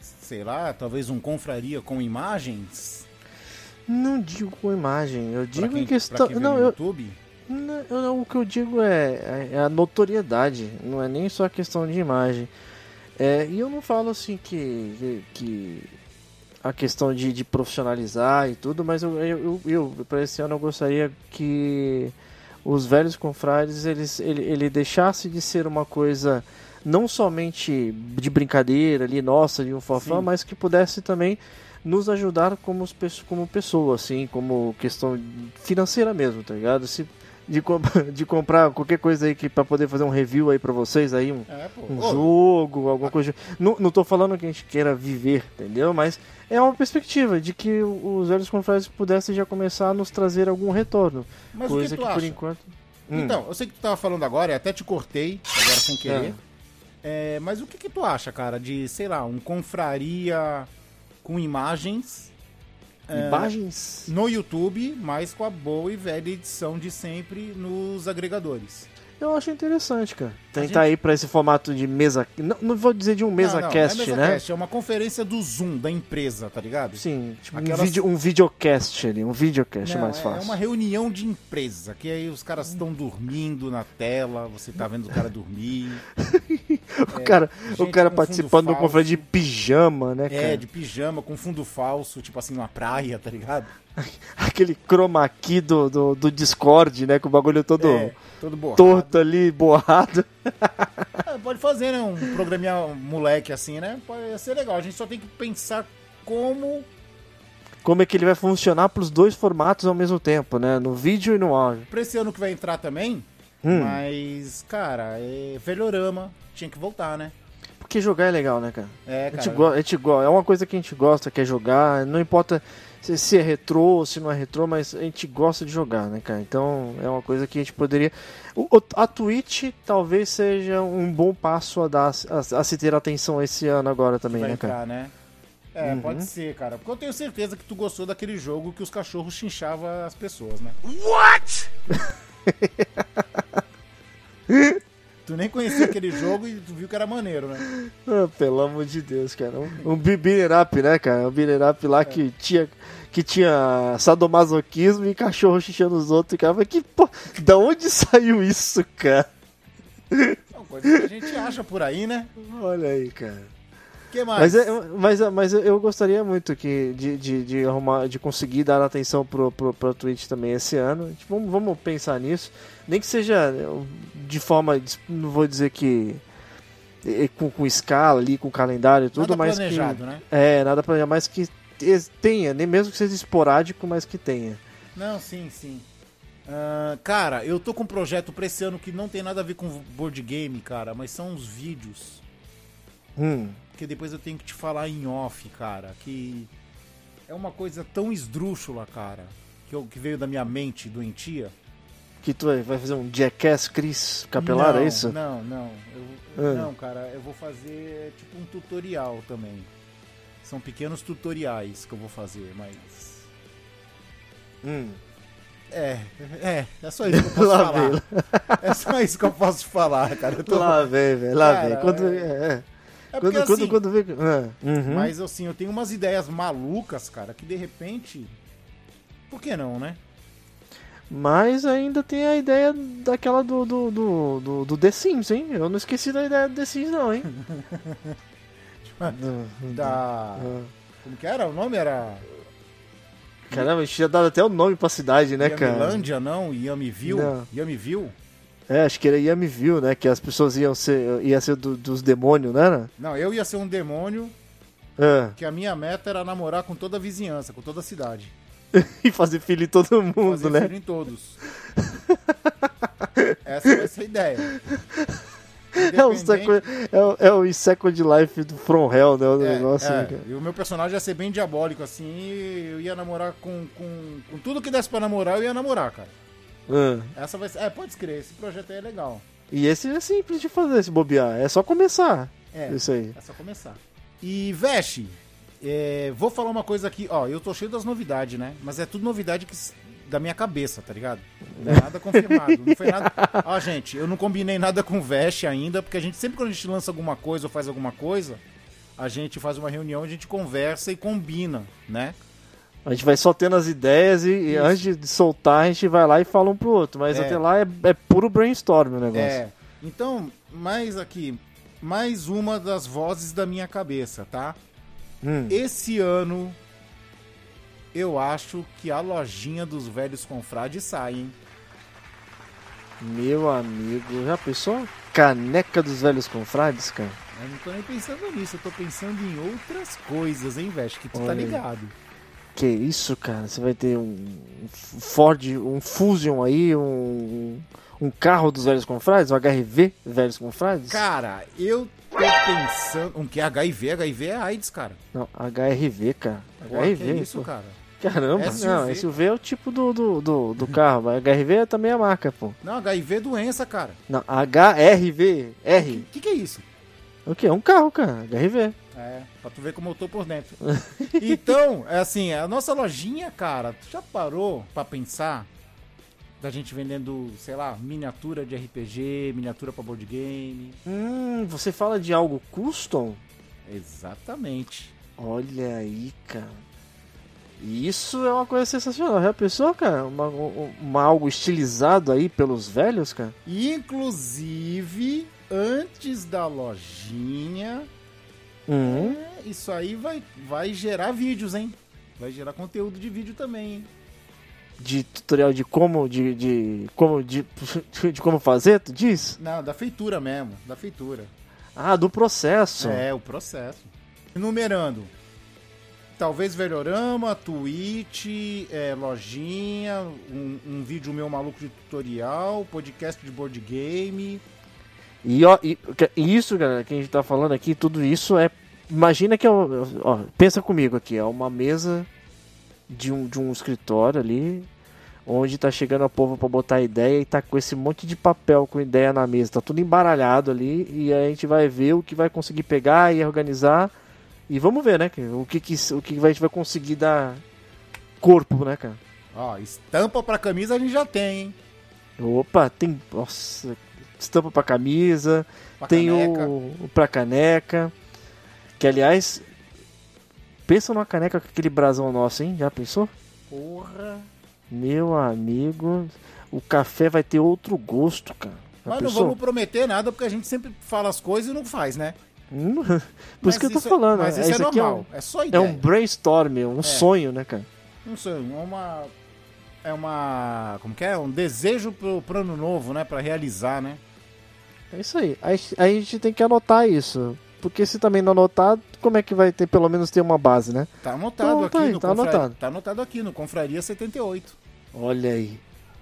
Sei lá, talvez um confraria com imagens? Não digo com imagem, eu digo quem, em questão. Não, eu, YouTube? Não, eu- o que eu digo é, é a notoriedade, não é nem só a questão de imagem. É, e eu não falo assim que, que, a questão de, de profissionalizar e tudo, mas eu, eu, eu, eu para esse ano eu gostaria que os velhos confrades eles, ele, ele deixasse de ser uma coisa não somente de brincadeira ali, nossa, de um fofão, Sim. mas que pudesse também nos ajudar como, como pessoa, assim, como questão financeira mesmo, tá ligado? Se, de, com- de comprar qualquer coisa aí que para poder fazer um review aí pra vocês aí, um, É, um jogo, alguma coisa. Não, não tô falando que a gente queira viver, entendeu? Mas é uma perspectiva de que os velhos confrades pudessem já começar a nos trazer algum retorno. mas o coisa que que, por acha? enquanto. Hum. Então, eu sei que tu tava falando agora, até te cortei, agora sem querer. É, mas o que que tu acha, cara, de, sei lá, um confraria com imagens Imagens. no YouTube, mas com a boa e velha edição de sempre nos agregadores? Eu acho interessante, cara. Tentar gente- ir pra esse formato de mesa. Não, não vou dizer de um mesa não, não, cast, não é né? cast, é uma conferência do Zoom da empresa, tá ligado? Sim, tipo Aquelas- um, vídeo, um videocast ali, um videocast Não, mais é, fácil. é uma reunião de empresa, que aí os caras estão dormindo na tela, você tá vendo o cara dormir. o cara, o cara participando fundo do conferência de pijama, né, cara? É, de pijama, com fundo falso, tipo assim, numa praia, tá ligado? Aquele chroma key do, do, do Discord, né? Com o bagulho todo É, todo borrado. torto ali, borrado. É, pode fazer, né? Um programinha moleque assim, né? Pode ser legal. A gente só tem que pensar como. Como é que ele vai funcionar pros dois formatos ao mesmo tempo, né? No vídeo e no áudio. Pra esse ano que vai entrar também. Hum. Mas, cara, é velhorama. Tinha que voltar, né? Porque jogar é legal, né, cara? É, A gente, cara. go- a gente go- é uma coisa que a gente gosta, quer jogar, não importa se, se é retrô, se não é retrô, mas a gente gosta de jogar, né, cara? Então é uma coisa que a gente poderia. O- o- a Twitch talvez seja um bom passo a dar a, a se ter atenção esse ano agora também, vai né, cara? entrar, né? É, Uhum. pode ser, cara. Porque eu tenho certeza que tu gostou daquele jogo que os cachorros chinchavam as pessoas, né? What? tu nem conhecia aquele jogo e tu viu que era maneiro, né? Ah, pelo amor de Deus, cara. Um, um beater up, né, cara? Um beater up lá que tinha. Que tinha sadomasoquismo e cachorro xixando os outros, cara. Mas que pô, da onde saiu isso, cara? São coisas que a gente acha por aí, né? Olha aí, cara. Que mais? Mas, é- mas, mas eu gostaria muito que, de, de, de, arrumar, de conseguir dar atenção pro, pro, pro Twitch também esse ano. Tipo, vamos, vamos pensar nisso. Nem que seja de forma. Não vou dizer que. é, Com, com escala ali, com calendário e tudo, Nada mas planejado, que. né? É, nada planejado, mas que te- tenha, nem mesmo que seja esporádico, mas que tenha. Não, sim, sim. Ah, cara, eu tô com um projeto pra esse ano que não tem nada a ver com board game, cara, mas são uns vídeos Hum, que depois eu tenho que te falar em off, cara, que é uma coisa tão esdrúxula, cara, que, eu, que veio da minha mente doentia. que tu vai fazer um Jackass Chris Capelar, não, é isso? Não, não. Eu- Ah. Não, cara, eu vou fazer tipo um tutorial também. São pequenos tutoriais que eu vou fazer, mas. Hum. É, é, é só isso que eu posso falar. vem. É só isso que eu posso falar, cara. Eu tô- Lá vem, velho, lá Cara, vem. Quando, é- é, é. É porque quando, quando, assim, quando vê. Ah, uhum. Mas assim, eu tenho umas ideias malucas, cara, que de repente. Por que não, né? Mas ainda tem a ideia daquela do, do, do, do, do The Sims, hein? Eu não esqueci da ideia do The Sims, não, hein? Da. Como que era? O nome era. Caramba, a gente tinha dado até o nome pra cidade, né, cara? Yamilândia, não? Yamiville? Não. Yamiville? É, acho que era Yamiville, né? Que as pessoas iam ser, ia ser do- dos demônios, era? Não, eu ia ser um demônio É. que a minha meta era namorar com toda a vizinhança, com toda a cidade. E fazer filho em todo mundo, Fazer né? filho em todos. Essa vai ser a ideia. É o, second, é, o, é o Second Life do From Hell, né? O É, negócio. é, né? E o meu personagem ia ser bem diabólico, assim, eu ia namorar com, com, com tudo que desse pra namorar, eu ia namorar, cara. Ah. Essa vai ser. É, pode escrever, esse projeto aí é legal. E esse é simples de fazer, se bobear. É só começar. É, Isso aí. é só começar. E, Veste, é, vou falar uma coisa aqui, ó, eu tô cheio das novidades, né? Mas é tudo novidade que, da minha cabeça, tá ligado? Não é nada confirmado. Não foi nada. Ó, gente, eu não combinei nada com o Veste ainda, porque a gente sempre quando a gente lança alguma coisa ou faz alguma coisa, a gente faz uma reunião, a gente conversa e combina, né? A gente vai só tendo as ideias e, e antes de soltar a gente vai lá e fala um pro outro. Mas É. até lá é, é puro brainstorm o negócio. É. Então, mais aqui, mais uma das vozes da minha cabeça, tá? Hum. Esse ano eu acho que a lojinha dos velhos confrades sai, hein? Meu amigo, já pensou? Caneca dos velhos confrades, cara? Eu não tô nem pensando nisso, eu tô pensando em outras coisas, hein, Veste? Que tu tá Olha aí. ligado. Que isso, cara? Você vai ter um Ford, um Fusion aí, um, um carro dos velhos confrades, um HRV velhos confrades? Cara, eu tô pensando. Um que é HIV? HIV é AIDS, cara. Não, HRV, cara. Pô, HRV, que é isso, pô. cara? Caramba, SUV. não, SUV é o tipo do, do, do, do carro, mas HRV é também a marca, pô. Não, HIV é doença, cara. Não, HRV, O R. que, que é isso? O que? É um carro, cara, HRV. É, pra tu ver como eu tô por dentro. então, é assim, a nossa lojinha, cara, tu já parou pra pensar da gente vendendo, sei lá, miniatura de RPG, miniatura pra board game? Hum, você fala de algo custom? Exatamente. Olha aí, cara. Isso é uma coisa sensacional. Já pensou, cara? Uma, um- uma algo estilizado aí pelos velhos, cara? Inclusive, antes da lojinha, Hum. é, isso aí vai, vai gerar vídeos, hein? Vai gerar conteúdo de vídeo também, hein? De tutorial de como, de, de como, de, de como fazer, tu diz? Não, da feitura mesmo, da feitura. Ah, do processo. É, o processo. Enumerando. Talvez Velhorama, Twitch, é, lojinha, um, um vídeo meu maluco de tutorial, podcast de board game. E, ó, e, e isso, galera, que a gente tá falando aqui, tudo isso é. Imagina que é. Ó, pensa comigo aqui, é uma mesa de um, de um escritório ali, onde tá chegando a povo pra botar ideia e tá com esse monte de papel com ideia na mesa. Tá tudo embaralhado ali e a gente vai ver o que vai conseguir pegar e organizar. E vamos ver, né? O que, que, o que a gente vai conseguir dar corpo, né, cara? Ó, estampa pra camisa a gente já tem, hein? Opa, tem. Nossa, estampa pra camisa. Pra tem caneca. o, o pra caneca. Que aliás. Pensa numa caneca com aquele brasão nosso, hein? Já pensou? Porra. Meu amigo. O café vai ter outro gosto, cara. Já Mas não pensou? vamos prometer nada, porque a gente sempre fala as coisas e não faz, né? Hum, Por Mas isso que eu tô é- falando. Mas né? isso é Isso aqui normal. É, só É um, é ideia. um brainstorm, um sonho, né, cara? Não sei, é uma. É uma. Como que é? Um desejo pro, pro ano novo, né? Pra realizar, né? É isso aí. Aí aí a gente tem que anotar isso. Porque se também não anotar, como é que vai ter, pelo menos ter uma base, né? Tá anotado Então, aqui tá aí, no tá Confra- anotado. Tá anotado aqui no Confraria 78. Olha aí.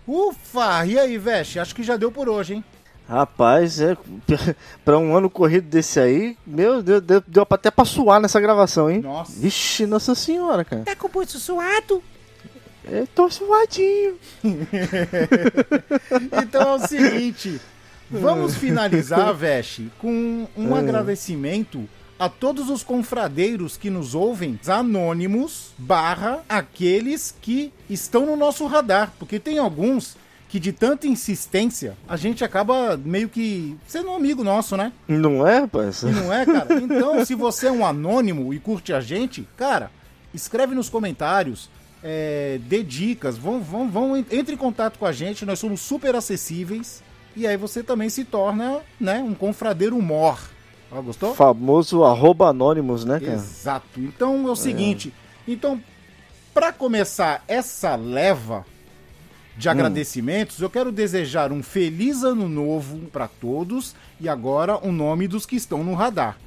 Ufa! E aí, Veste? Acho que já deu por hoje, hein? Rapaz, é, pra um ano corrido desse aí, meu Deus, deu, deu até pra suar nessa gravação, hein? Nossa. Vixe, nossa senhora, cara. Tá com o pulso suado? Eu tô suadinho. Então é o seguinte. Vamos finalizar, Veste, com um É. agradecimento a todos os confradeiros que nos ouvem, anônimos, barra aqueles que estão no nosso radar. Porque tem alguns que de tanta insistência, a gente acaba meio que sendo um amigo nosso, né? Não é, rapaz? E não é, cara? Então, se você é um anônimo e curte a gente, cara, escreve nos comentários, é, dê dicas, vão, vão, vão, entre em contato com a gente, nós somos super acessíveis. E aí você também se torna, né, um confradeiro mor. Ó, gostou? Famoso arroba anônimos, né, cara? Exato. Então é o seguinte, então para começar essa leva de agradecimentos, eu quero desejar um feliz ano novo para todos e agora o nome dos que estão no radar.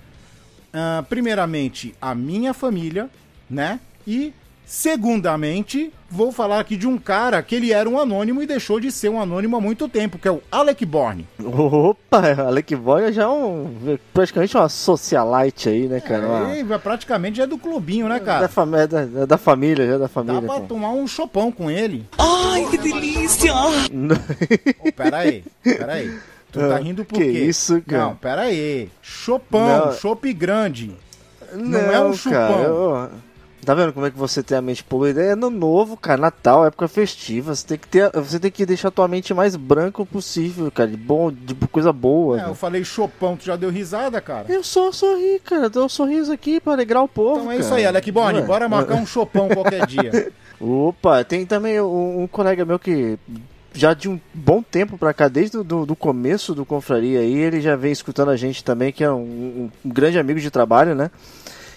Ah, primeiramente, a minha família, né? E segundamente, vou falar aqui de um cara que ele era um anônimo e deixou de ser um anônimo há muito tempo, que é o Alec Borne. Opa, Alec Boy já é um, praticamente uma socialite aí, né, cara? Uma- É, ele praticamente já é do clubinho, né, da, cara? fami- é da, é da família, já é da Dá família. pra pô. tomar um chopão com ele. Ai, que delícia! Ô, pera aí, pera aí. Tu tá Ah, rindo por que quê? isso, cara? Não, pera aí. Chopão, Não. chopp grande. Não é um chupão. cara, eu- Tá vendo como é que você tem a mente poluída? É ano novo, cara, Natal, época festiva. Você tem que ter, você tem que deixar a tua mente mais branca possível, cara, de bom, de coisa boa. É, cara. eu falei chopão, tu já deu risada, cara? Eu só sorri, cara, dou um sorriso aqui pra alegrar o povo. Então é isso cara. aí, Alec Boni, bora marcar um chopão qualquer dia. Opa, tem também um, um colega meu que já de um bom tempo pra cá, desde o do, do começo do Confraria aí, ele já vem escutando a gente também, que é um, um grande amigo de trabalho, né?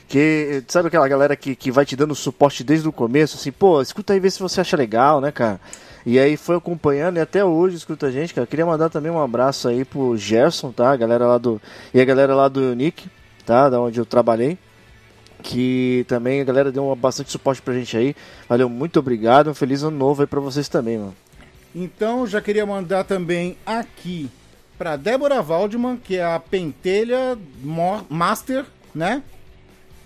Que, sabe aquela galera que, que vai te dando suporte desde o começo, assim, pô, escuta aí, vê se você acha legal, né, cara? E aí foi acompanhando e até hoje escuta a gente, cara. Queria mandar também um abraço aí pro Gerson, tá? A galera lá do. E a galera lá do Unique, tá? Da onde eu trabalhei que também a galera deu bastante suporte pra gente aí. Valeu, muito obrigado. Um feliz ano novo aí pra vocês também, mano. Então, já queria mandar também aqui pra Débora Waldman, que é a pentelha master, né?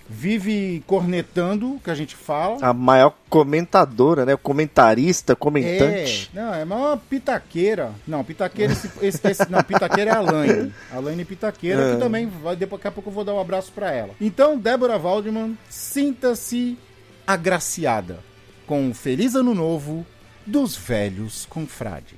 Vive cornetando, que a gente fala. A maior comentadora, né? Comentarista, comentante. É, não, é uma pitaqueira. Não, pitaqueira, esse, esse- esse- não, pitaqueira é a Laine. A Laine Pitaqueira, É. que também vai, daqui a pouco eu vou dar um abraço pra ela. Então, Débora Waldman, sinta-se agraciada com o Feliz Ano Novo dos velhos confrades.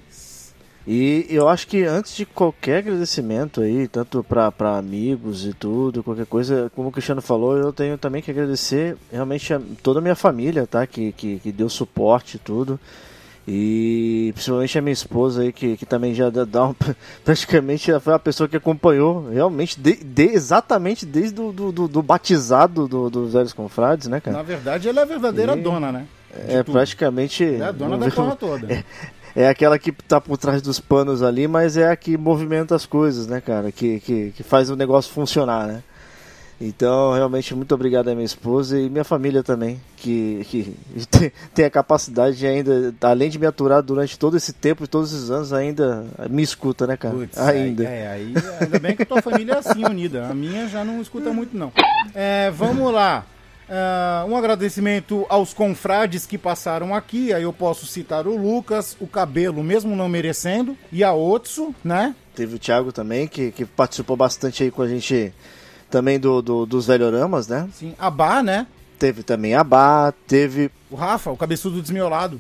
E eu acho que antes de qualquer agradecimento aí, tanto pra, pra amigos e tudo, qualquer coisa, como o Cristiano falou, eu tenho também que agradecer realmente a toda a minha família, tá? Que, que, que deu suporte e tudo. E principalmente a minha esposa aí, que, que também já dá um, praticamente foi a pessoa que acompanhou realmente de, de- exatamente desde do, do, do- do batizado do- dos velhos confrades, né, cara? Na verdade, ela é a verdadeira E- dona, né? De É tudo. praticamente. É a dona da porra toda. É aquela que tá por trás dos panos ali, mas é a que movimenta as coisas, né, cara? Que, que, que faz o negócio funcionar, né? Então, realmente, muito obrigado à minha esposa e minha família também, que, que tem- a capacidade de ainda, além de me aturar durante todo esse tempo e todos esses anos, ainda me escuta, né, cara? Putz, ainda. Aí, é, aí, ainda bem que a tua família é assim, unida. A minha já não escuta muito, não. É, vamos lá. Ah, um agradecimento aos confrades que passaram aqui. Aí eu posso citar o Lucas, o Cabelo, mesmo não merecendo, e a Otsu, né? Teve o Thiago também, que, que participou bastante aí com a gente também do, do- dos velhoramas, né? Sim, a Bá, né? Teve também a Bá, teve O Rafa, o cabeçudo desmiolado.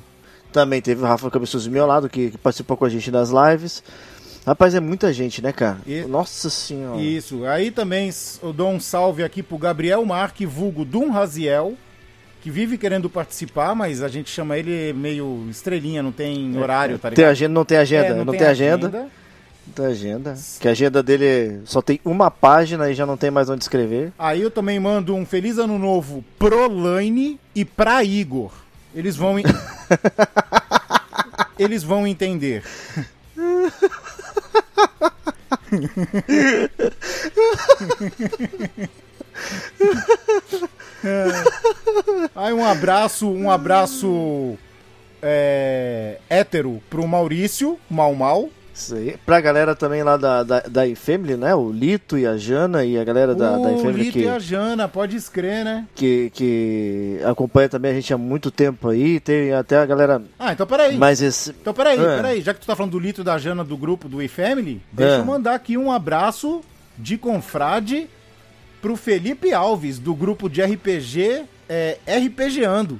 também teve o Rafa Cabeçoso Miolado, que, que participou com a gente das lives. Rapaz, é muita gente, né, cara? E- Nossa senhora. Isso. Aí também eu dou um salve aqui pro Gabriel Marque, vulgo Dum Raziel, que vive querendo participar, mas a gente chama ele meio estrelinha, não tem horário, tá Tem ligado? agenda, não tem agenda, É, não, tem agenda. Não tem agenda. Que a agenda dele só tem uma página e já não tem mais onde escrever. Aí eu também mando um feliz ano novo pro Laine e pra Igor. Eles vão. Eles vão entender. Aí um abraço, um abraço é, hétero pro Maurício, Mal Mal. Isso aí. Pra galera também lá da, da, da iFamily, né? O Lito e a Jana e a galera da, da o iFamily Lito que, e a Jana, pode escrever, né? que, que acompanha também a gente há muito tempo aí. Tem até a galera Ah, então peraí. mais esse. Então, peraí, É. peraí. Já que tu tá falando do Lito e da Jana do grupo do eFamily, deixa eu mandar aqui um abraço de confrade pro Felipe Alves, do grupo de RPG é, RPGando.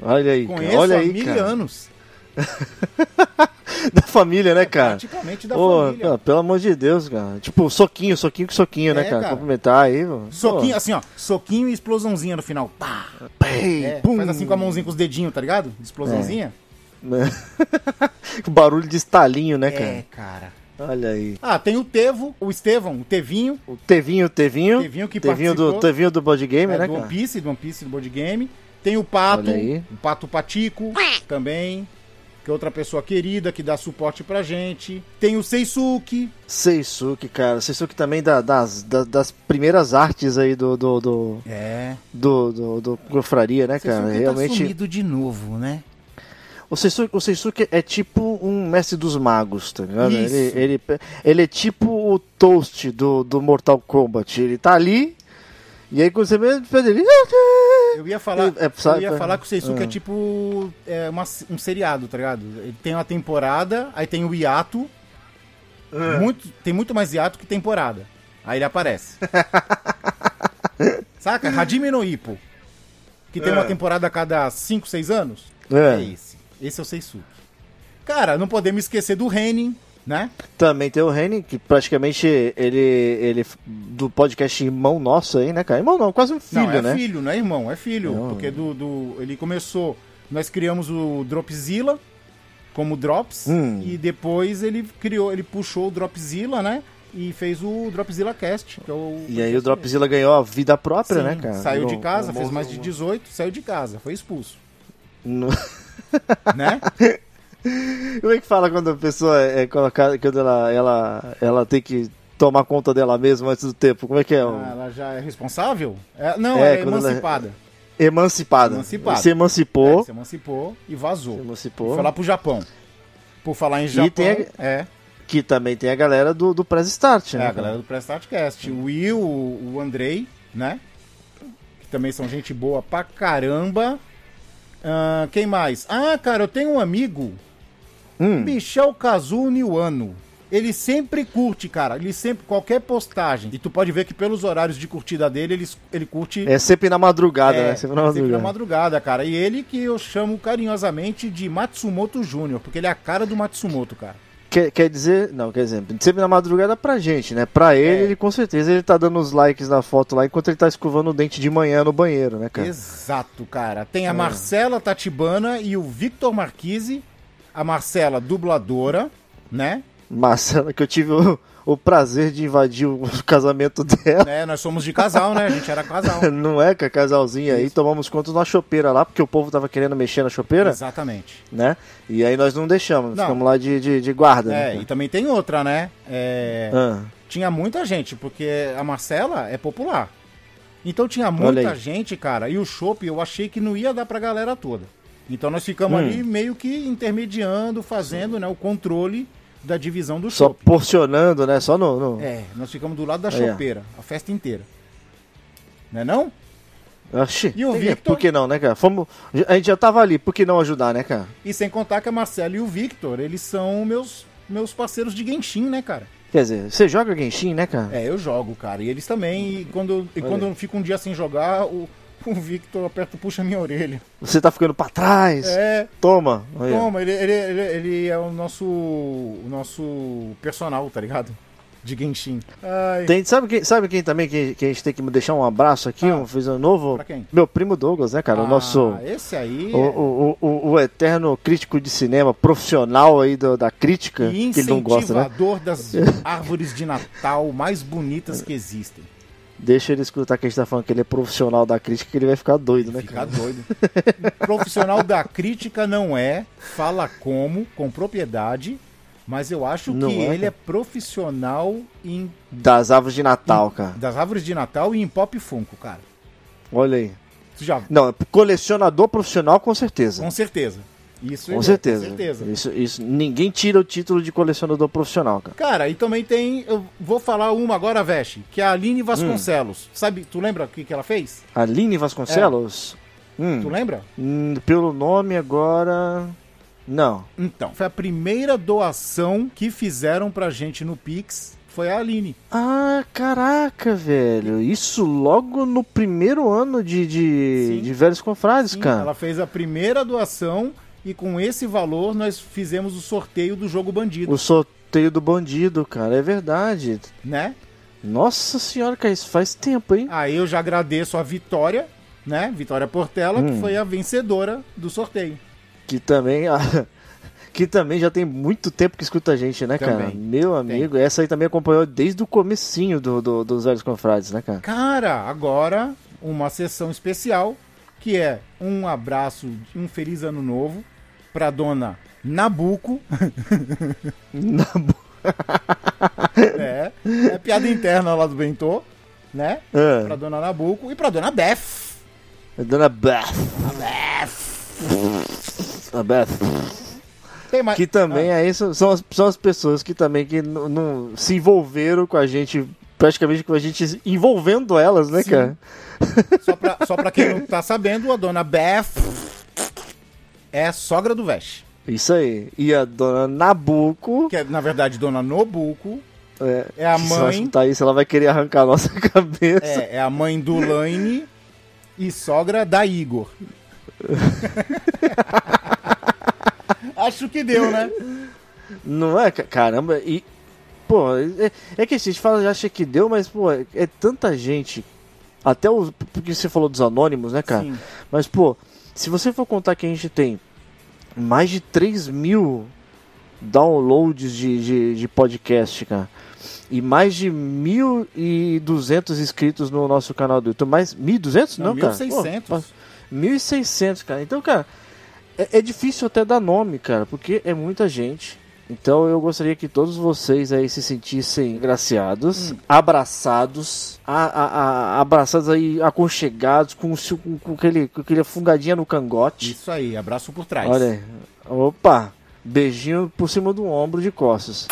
Olha aí, cara. Conheço Olha há aí, mil cara. anos. Da família, né, cara? Praticamente da Ô, família. pelo, pelo amor de Deus, cara. Tipo, soquinho, soquinho com soquinho, né, É, cara? cara. Cumprimentar aí, mano. Soquinho, assim, ó. Soquinho e explosãozinha no final. Pá! Pô, ei, É, pum. faz assim com a mãozinha, com os dedinhos, tá ligado? Explosãozinha. O barulho de estalinho, né, cara? É, cara. Olha aí. Ah, tem o Tevo, o Estevão, o Tevinho. O Tevinho, Tevinho. Tevinho que Tevinho do, participou. Tevinho do Board Game, é, né, do cara? One Piece, do One Piece, do board game. Tem o Pato, Olha aí. o Pato Patico também, que é outra pessoa querida que dá suporte pra gente. Tem o Seisuke, Seisuke, cara. Seisuke também da- das, da- das primeiras artes aí do do, do, é, do, do, do Confraria, né, cara? Tá Realmente. sumido de novo, né? O Seisuke, o Seisuke é tipo um mestre dos magos, tá ligado? Ele, ele, ele é tipo o Toast do, do Mortal Kombat. Ele tá ali, e aí quando você vê ele. ele- Eu ia falar, É, sabe, eu ia é. falar que o Seisuke Ah. é tipo é, uma- um seriado, tá ligado? Ele tem uma temporada, aí tem o hiato. É. Muito, tem muito mais hiato que temporada. Aí ele aparece. Saca? Hajime no Ippo. Que tem uma temporada a cada 5, 6 anos. É. É esse. Esse é o Seisuke. Cara, não podemos esquecer do Renin, né? Também tem o Reni, que praticamente ele, ele. Do podcast Irmão Nosso aí, né, cara? Irmão não, quase um filho, não, é né? filho, não é irmão, é filho. Não. Porque do, do- ele começou. Nós criamos o Dropzilla como Drops. Hum. E depois ele criou, ele puxou o Dropzilla, né? E fez o Dropzilla Cast. Que é o, E aí o Dropzilla ganhou a vida própria, Sim, né, cara? Saiu de casa, fez mais de 18, saiu de casa, foi expulso. não- Né? Como é que fala quando a pessoa é colocada, quando ela, ela, ela tem que tomar conta dela mesma antes do tempo? Como é que é? Ah, ela já é responsável? É, não, É, é, quando ela- emancipada. Emancipada. Emancipada. Se emancipou. É, se emancipou e vazou. se emancipou. Foi lá pro Japão. Por falar em Japão, tem é. Que também tem a galera do, do Press Start, É, né? a galera do Press Startcast. O Will, o Andrei, né? Que também são gente boa pra caramba. Ah, quem mais? Ah, cara, eu tenho um amigo, Hum, Michel Kazu Niwano. Ele sempre curte, cara. Ele sempre, qualquer postagem. E tu pode ver que pelos horários de curtida dele, ele, ele curte. é sempre na madrugada, é, né? Sempre na madrugada. madrugada, cara. E ele que eu chamo carinhosamente de Matsumoto Júnior, porque ele é a cara do Matsumoto, cara. Quer, quer dizer, não, quer dizer, sempre na madrugada pra gente, né? Pra ele, É. ele com certeza ele tá dando os likes na foto lá enquanto ele tá escovando o dente de manhã no banheiro, né, cara? Exato, cara. Tem a É. Marcela Tatibana e o Victor Marquise. A Marcela, dubladora, né? Marcela, que eu tive o, o prazer de invadir o casamento dela. né? Nós somos de casal, né? A gente era casal. Não é, com a casalzinha aí, tomamos conta na chopeira lá, porque o povo tava querendo mexer na chopeira, Exatamente. né? E aí nós não deixamos, Não. ficamos lá de, de, de guarda. É, né, e também tem outra, né? É, cara? Tinha muita gente, porque a Marcela é popular. Então tinha muita gente, cara, e o chopp eu achei que não ia dar pra galera toda. Então nós ficamos Hum. ali meio que intermediando, fazendo né, o controle da divisão do Só porcionando, né? Só no. no... É, nós ficamos do lado da chopeira, a festa inteira. Né não? Oxi, E o Victor? Por que não, né, cara? Fomos... A gente já tava ali, por que não ajudar, né, cara? E sem contar que a Marcela e o Victor, eles são meus, meus parceiros de Genshin, né, cara? Quer dizer, você joga Genshin, né, cara? É, eu jogo, cara. E eles também. E quando, e Olha quando eu fico um dia sem jogar, o, o Victor aperta, puxa minha orelha. Você tá ficando pra trás. É, Toma. Toma, ele, ele, ele, ele é o nosso. o nosso personal, tá ligado? De Genshin. Ai. Tem, sabe, quem, sabe quem também que, que a gente tem que deixar um abraço aqui? Ah. um fez um novo. Pra quem? Meu primo Douglas, né, cara? o Ah, nosso. Esse aí. O, o, o, o eterno crítico de cinema, profissional aí do- da crítica, é que ele não gosta, né? das árvores de Natal mais bonitas que existem. Deixa ele escutar que a gente tá falando que ele é profissional da crítica, que ele vai ficar doido, né, Fica cara? doido. Profissional da crítica não é, fala como, com propriedade, mas eu acho Não que é, ele é profissional em Das árvores de Natal, cara. das árvores de Natal e em pop funko, cara. Olha aí. Já, Não, colecionador profissional com certeza. com certeza. Isso Com é, certeza. Com certeza. Isso, isso, ninguém tira o título de colecionador profissional, cara. Cara, e também tem, eu vou falar uma agora, Veste, que é a Aline Vasconcelos. Sabe, tu lembra o que, que ela fez? Aline Vasconcelos? Hum, Tu lembra? hum, pelo nome agora. Não. Então, foi a primeira doação que fizeram pra gente no Pix, foi a Aline. Ah, caraca, velho. Isso logo no primeiro ano de, de, Sim. de Velhos Confrades, Sim, cara. Ela fez a primeira doação e com esse valor nós fizemos o sorteio do jogo Bandido, O sorteio do bandido, cara. É verdade. né? Nossa senhora, cara, isso faz tempo, hein? Aí eu já agradeço a Vitória, né? Vitória Portela, que Hum. foi a vencedora do sorteio. Que também. Que também já tem muito tempo que escuta a gente, né, cara? Também. Meu amigo, essa aí também acompanhou desde o comecinho do, do- dos Velhos Confrades, né, cara? Cara, agora uma sessão especial que é um abraço, um feliz ano novo pra dona Nabuco. Na bo- é, é piada interna lá do Bentô, né? Ah, Pra dona Nabuco e pra dona Beth. Dona Beth. A Beth. Tem mais. Que também aí são, são as, são as pessoas que também que não se envolveram com a gente, praticamente com a gente envolvendo elas, né, Sim. cara? Só pra, só pra quem não tá sabendo, a dona Beth é a sogra do Vesh. Isso aí. E a dona Nabuco. Que é, na verdade, dona Nobuco. É, É a mãe. escutar isso, ela vai querer arrancar a nossa cabeça. É, é a mãe do Laine e sogra da Igor. Acho que deu, né? Não é? ca- Caramba, e. Pô, é, é que assim, a gente fala, acha que deu, mas, pô, é, é tanta gente. Até o. Porque você falou dos anônimos, né, cara? Sim. Mas, pô, se você for contar que a gente tem mais de 3 mil downloads de, de, de podcast, cara. E mais de 1.200 inscritos no nosso canal do YouTube. Mais 1.200? Não, Não, cara. 1.600. Pô, 1.600, cara. Então, cara, é, é difícil até dar nome, cara, porque é muita gente. Então eu gostaria que todos vocês aí se sentissem graciados, abraçados, a, a- a- abraçados aí, aconchegados, com, com, com aquele, com aquele fungadinha no cangote. Isso aí, abraço por trás. Olha aí. Opa! Beijinho por cima do ombro de costas.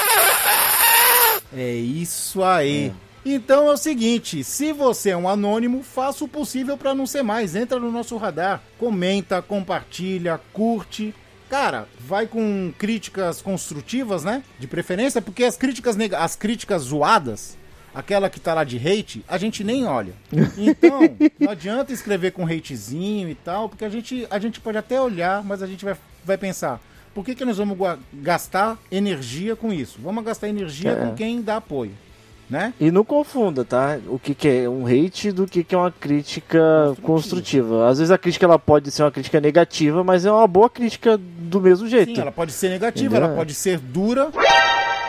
É isso aí. Então é o seguinte, se você é um anônimo, faça o possível pra não ser mais. Entra no nosso radar, comenta, compartilha, curte. Cara, vai com críticas construtivas, né? De preferência, porque as críticas nega- as críticas zoadas, aquela que tá lá de hate, a gente nem olha. Então, não adianta escrever com hatezinho e tal, porque a gente, a gente pode até olhar, mas a gente vai, vai pensar, por que, que nós vamos gastar energia com isso? Vamos gastar energia É. com quem dá apoio, né? E não confunda, tá? O que, que é um hate do que, que é uma crítica construtiva. Às vezes a crítica ela pode ser uma crítica negativa, mas é uma boa crítica do mesmo jeito. Sim, ela pode ser negativa, Entendeu? ela pode ser dura,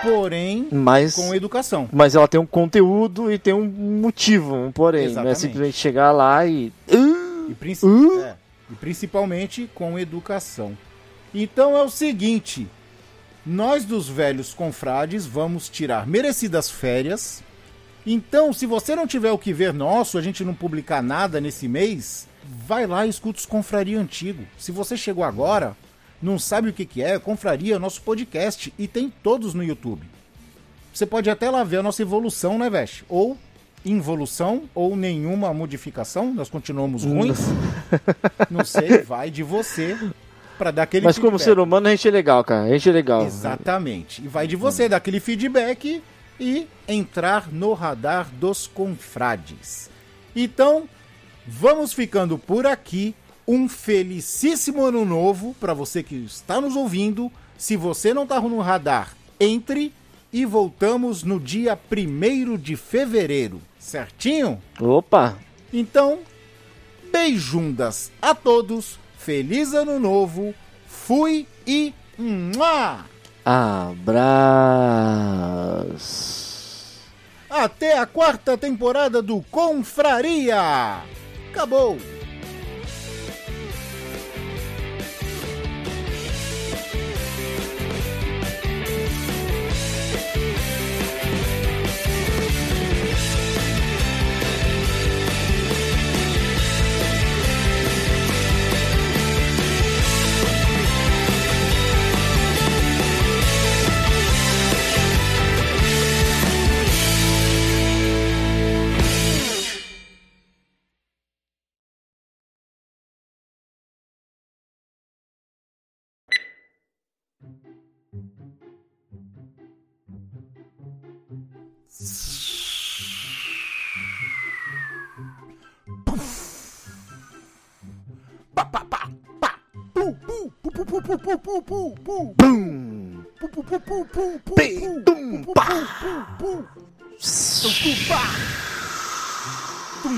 porém Mas, com educação. mas ela tem um conteúdo e tem um motivo, um porém. Não é Exatamente. simplesmente chegar lá e. E, princi- Uh! é, e principalmente com educação. Então é o seguinte: nós dos velhos confrades vamos tirar merecidas férias Então, se você não tiver o que ver nosso, a gente não publicar nada nesse mês, vai lá e escuta os Confraria Antigo. Se você chegou agora, não sabe o que, que é, Confraria é nosso podcast e tem todos no YouTube. Você pode até lá ver a nossa evolução, né, Veste? Ou involução, ou nenhuma modificação, nós continuamos ruins. não sei, vai de você para dar aquele Mas como feedback. ser humano a gente é legal, cara. A gente é legal. Exatamente. E vai de você dar aquele feedback e entrar no radar dos confrades. Então, vamos ficando por aqui. Um felicíssimo ano novo para você que está nos ouvindo. Se você não está no radar, entre e voltamos no dia 1 de fevereiro, certinho? Opa! Então, beijundas a todos, feliz ano novo, fui e. Mua! Abraço. Até a quarta temporada do Confraria! Acabou!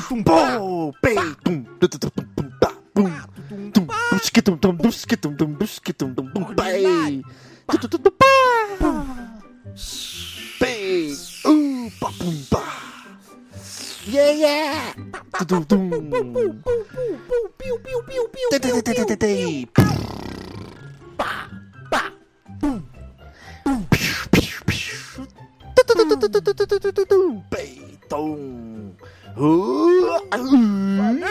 Pum! Pum! Pum! skitum dum dum skitum dum dum skitum dum dum bay. Bay. Ooh, ba boom ba. Yeah yeah. Dum dum. Pew pew pew pew. Day day day day day. Ba ba boom. Boom pew pew pew. Bay dong. Ooh. Ooh.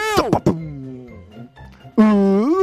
Ooh.